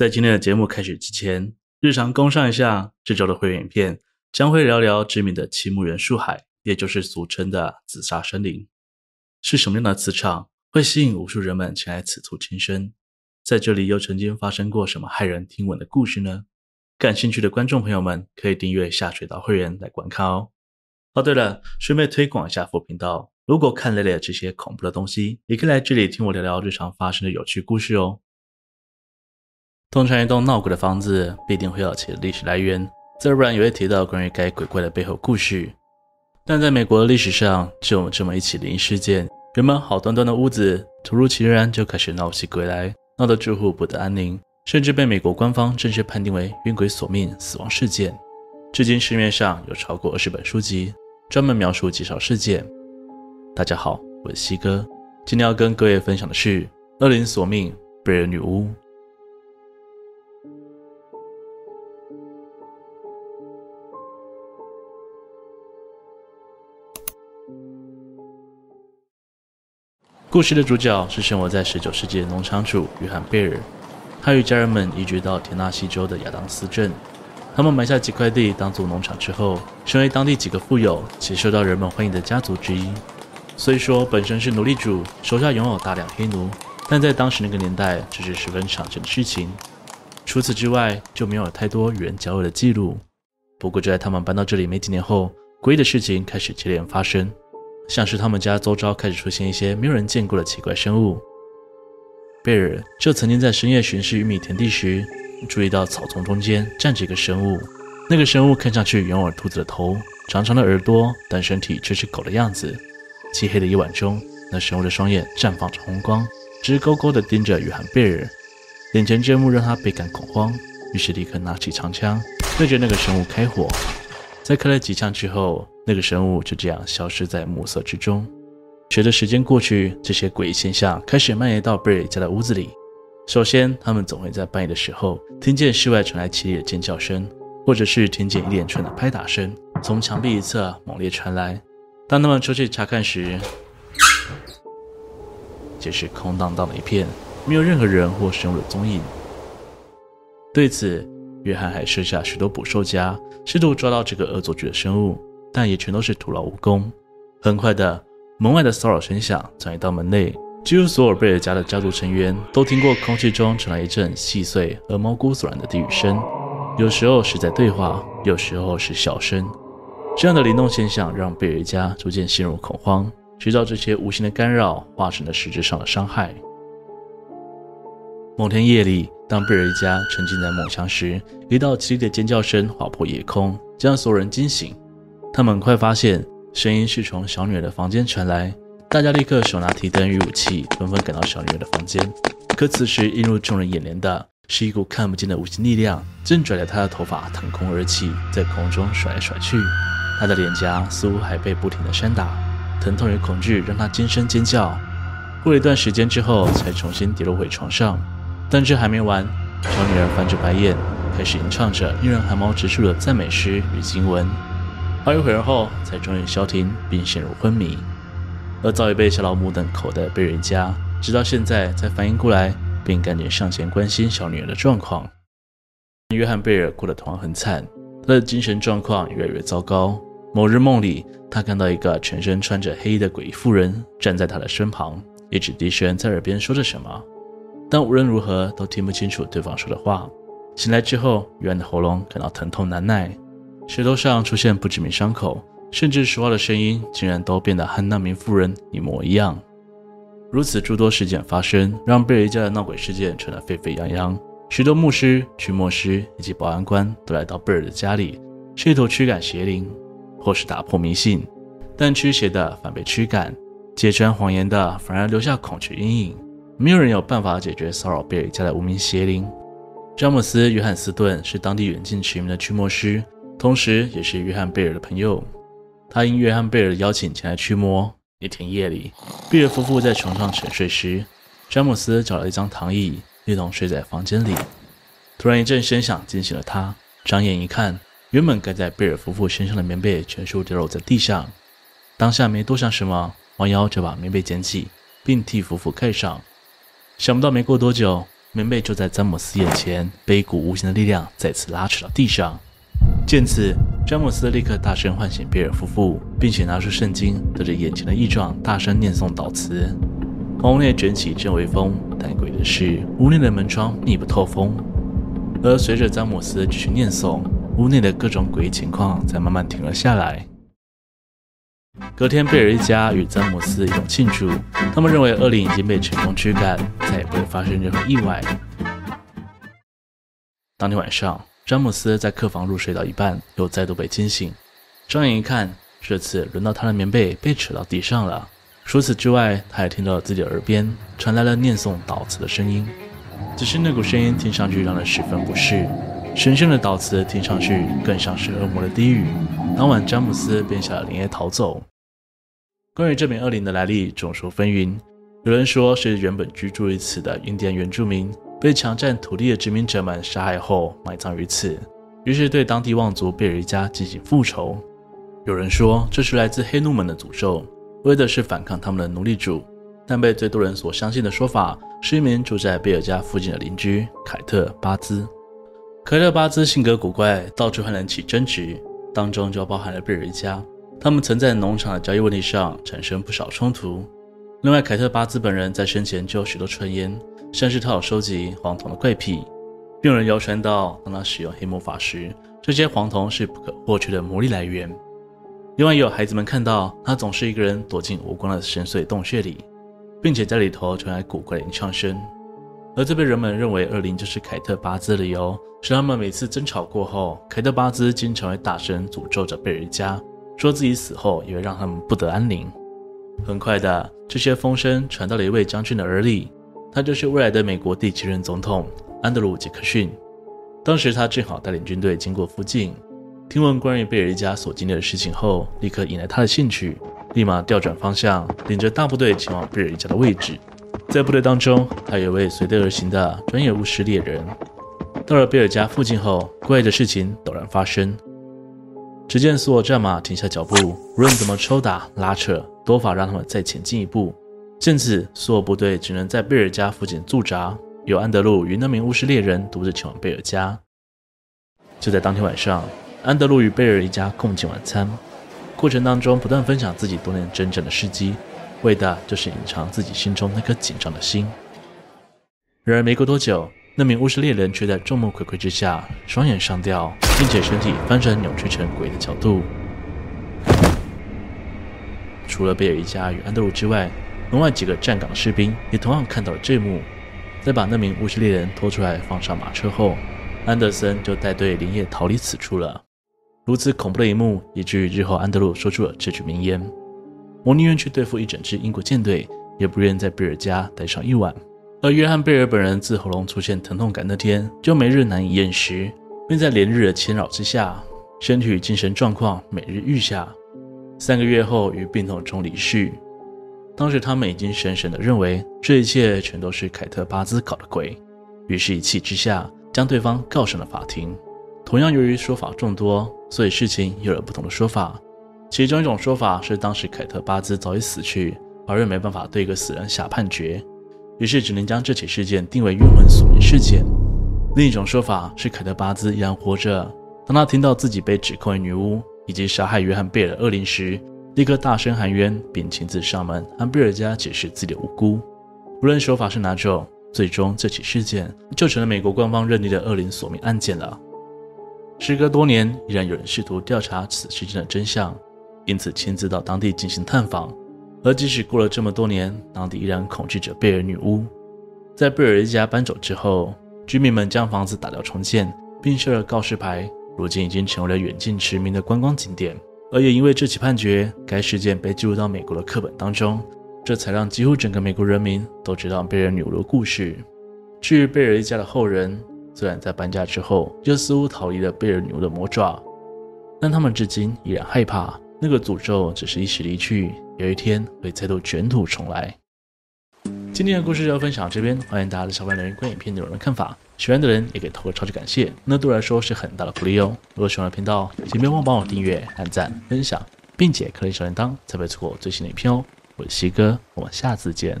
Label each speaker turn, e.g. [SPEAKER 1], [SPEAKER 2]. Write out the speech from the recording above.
[SPEAKER 1] 在今天的节目开始之前，日常工上一下，这周的会员影片将会聊聊知名的青木原树海，也就是俗称的自杀森林。是什么样的磁场会吸引无数人们前来此处轻生？在这里又曾经发生过什么骇人听闻的故事呢？感兴趣的观众朋友们可以订阅下水道会员来观看哦。哦，对了，顺便推广一下副频道，如果看累了这些恐怖的东西，也可以来这里听我聊聊日常发生的有趣故事哦。通常一栋闹鬼的房子必定会有其历史来源，自然也会提到关于该鬼怪的背后故事。但在美国的历史上，就有这么一起灵异事件：原本好端端的屋子，突如其来就开始闹起鬼来，闹得住户不得安宁，甚至被美国官方正式判定为冤鬼索命死亡事件。至今市面上有超过二十本书籍，专门描述极少事件。大家好，我是西哥，今天要跟各位分享的是恶灵索命贝尔女巫。故事的主角是生活在19世纪的农场主约翰·贝尔，他与家人们移居到田纳西州的亚当斯镇。他们买下几块地当做农场之后，成为当地几个富有且受到人们欢迎的家族之一。虽说本身是奴隶主，手下拥有大量黑奴，但在当时那个年代，这是十分常见的事情。除此之外，就没有太多与人交恶的记录。不过，就在他们搬到这里没几年后，诡异的事情开始接连发生。像是他们家周遭开始出现一些没有人见过的奇怪生物。贝尔就曾经在深夜巡视玉米田地时，注意到草丛中间站着一个生物。那个生物看上去圆耳兔子的头、长长的耳朵，但身体却是狗的样子。漆黑的夜晚中，那生物的双眼绽放着红光，直勾勾地盯着约翰·贝尔。眼前这幕让他倍感恐慌，于是立刻拿起长枪，对着那个生物开火。在开了几枪之后，那个生物就这样消失在暮色之中。随着时间过去，这些诡异现象开始蔓延到贝尔家的屋子里。首先，他们总会在半夜的时候听见室外传来凄厉的尖叫声，或者是听见一连串的拍打声从墙壁一侧猛烈传来。当他们出去查看时，却是空荡荡的一片，没有任何人或生物的踪影。对此，约翰还设下许多捕兽夹，试图抓到这个恶作剧的生物。但也全都是徒劳无功。很快的，门外的骚扰声响转移到门内，几乎所有贝尔家的家族成员都听过空气中传来一阵细碎而毛骨悚然的低语声，有时候是在对话，有时候是笑声。这样的灵动现象让贝尔家逐渐陷入恐慌，直到这些无形的干扰化成了实质上的伤害。某天夜里，当贝尔家沉浸在梦乡时，一道凄厉的尖叫声划破夜空，将所有人惊醒。他们很快发现声音是从小女儿的房间传来，大家立刻手拿提灯与武器，纷纷赶到小女儿的房间。可此时映入众人眼帘的是一股看不见的无形力量，正拽着她的头发腾空而起，在空中甩来甩去。她的脸颊似乎还被不停的扇打，疼痛与恐惧让她尖声尖叫。过了一段时间之后，才重新跌落回床上。但这还没完，小女儿翻着白眼，开始吟唱着令人寒毛直竖的赞美诗与经文。好一会儿后，才终于消停，并陷入昏迷。而早已被小老母等口袋贝尔家，直到现在才反应过来，并赶紧上前关心小女儿的状况。约翰·贝尔过得同样很惨，他的精神状况越来越糟糕。某日梦里，他看到一个全身穿着黑衣的诡异妇人站在他的身旁，一直低声在耳边说着什么，但无论如何都听不清楚对方说的话。醒来之后，约翰的喉咙感到疼痛难耐。舌头上出现不知名伤口，甚至说话的声音竟然都变得和那名妇人一模一样。如此诸多事件发生，让贝尔家的闹鬼事件传得沸沸扬扬。许多牧师、驱魔师以及保安官都来到贝尔的家里，试图驱赶邪灵，或是打破迷信。但驱邪的反被驱赶，揭穿谎言的反而留下恐惧阴影。没有人有办法解决骚扰贝尔家的无名邪灵。詹姆斯·约翰斯顿是当地远近驰名的驱魔师。同时，也是约翰·贝尔的朋友。他应约翰·贝尔的邀请前来驱魔。一天夜里，贝尔夫妇在床上沉睡时，詹姆斯找了一张躺椅，一同睡在房间里。突然，一阵声响惊醒了他。张眼一看，原本盖在贝尔夫妇身上的棉被全数掉落在地上。当下没多想什么，弯腰就把棉被捡起，并替夫妇盖上。想不到，没过多久，棉被就在詹姆斯眼前被一股无形的力量再次拉扯到地上。见此，詹姆斯立刻大声唤醒贝尔夫妇，并且拿出圣经，对着眼前的异状大声念诵祷词。屋内卷起一阵微风，但诡异的是，屋内的门窗密不透风。而随着詹姆斯继续念诵，屋内的各种诡异情况才慢慢停了下来。隔天，贝尔一家与詹姆斯一同庆祝，他们认为恶灵已经被成功驱赶，再也不会发生任何意外。当天晚上。詹姆斯在客房入睡到一半，又再度被惊醒。睁眼一看，这次轮到他的棉被被扯到地上了。除此之外，他也听到了自己耳边传来了念诵祷词的声音，只是那股声音听上去让人十分不适。神圣的祷词听上去更像是恶魔的低语。当晚，詹姆斯便下了连夜逃走。关于这名恶灵的来历，众说纷纭。有人说是原本居住于此的印第安原住民。被强占土地的殖民者们杀害后埋葬于此，于是对当地望族贝尔一家进行复仇。有人说这是来自黑奴们的诅咒，为的是反抗他们的奴隶主。但被最多人所相信的说法是一名住在贝尔家附近的邻居凯特·巴兹。凯特·巴兹性格古怪，到处和人起争执，当中就包含了贝尔一家。他们曾在农场的交易问题上产生不少冲突。另外，凯特·巴兹本人在生前就有许多传言。像是他有收集黄铜的怪癖，并有人谣传到，当他使用黑魔法时，这些黄铜是不可或缺的魔力来源。另外，也有孩子们看到他总是一个人躲进无光的深邃洞穴里，并且在里头传来古怪的吟唱声。而这被人们认为恶灵就是凯特巴兹的理由，是他们每次争吵过后，凯特巴兹经常会大声诅咒着贝尔家，说自己死后也会让他们不得安宁。很快的，这些风声传到了一位将军的耳里。他就是未来的美国第七任总统安德鲁·杰克逊。当时他正好带领军队经过附近，听闻关于贝尔一家所经历的事情后，立刻引来他的兴趣，立马调转方向，领着大部队前往贝尔一家的位置。在部队当中，还有一位随队而行的专业巫师猎人。到了贝尔家附近后，怪异的事情陡然发生。只见所有战马停下脚步，无论怎么抽打、拉扯，都无法让他们再前进一步。见此，所有部队只能在贝尔家附近驻扎，由安德鲁与那名巫师猎人独自前往贝尔家。就在当天晚上，安德鲁与贝尔一家共进晚餐，过程当中不断分享自己多年征战的事迹，为的就是隐藏自己心中那颗紧张的心。然而没过多久，那名巫师猎人却在众目睽睽之下，双眼上吊，并且身体翻转扭曲成诡异的角度。除了贝尔一家与安德鲁之外，门外几个站岗的士兵也同样看到了这幕，在把那名巫师猎人拖出来放上马车后，安德森就带队连夜逃离此处了。如此恐怖的一幕，以至于日后安德鲁说出了这句名言：“我宁愿去对付一整支英国舰队，也不愿在贝尔家待上一晚。”而约翰贝尔本人自喉咙出现疼痛感那天，就没日难以厌食，并在连日的侵扰之下，身体与精神状况每日愈下。三个月后，于病痛中离世。当时他们已经深深地认为这一切全都是凯特巴兹搞的鬼，于是，一气之下将对方告上了法庭。同样，由于说法众多，所以事情有了不同的说法。其中一种说法是，当时凯特巴兹早已死去，法院没办法对一个死人下判决，于是只能将这起事件定为冤魂索命事件。另一种说法是，凯特巴兹依然活着，当他听到自己被指控为女巫以及杀害约翰贝尔恶灵时。立刻大声喊冤，并亲自上门向贝尔家解释自己的无辜。无论说法是哪种，最终这起事件就成了美国官方认定的恶灵索命案件了。时隔多年，依然有人试图调查此事件的真相，因此亲自到当地进行探访。而即使过了这么多年，当地依然恐惧着贝尔女巫。在贝尔一家搬走之后，居民们将房子打掉重建，并设了告示牌，如今已经成为了远近驰名的观光景点。而也因为这起判决，该事件被记录到美国的课本当中，这才让几乎整个美国人民都知道贝尔女巫的故事。至于贝尔一家的后人，虽然在搬家之后又似乎逃离了贝尔女巫的魔爪，但他们至今依然害怕那个诅咒只是一时离去，有一天会再度卷土重来。今天的故事就分享到这边，欢迎大家在下方留言关于影片内容的看法。喜欢的人也可以投个超级感谢，那对我来说是很大的鼓励哦。如果喜欢的频道，请别忘帮我订阅、按赞、分享，并且开启小铃铛，才不会错过最新的影片哦。我是西哥，我们下次见。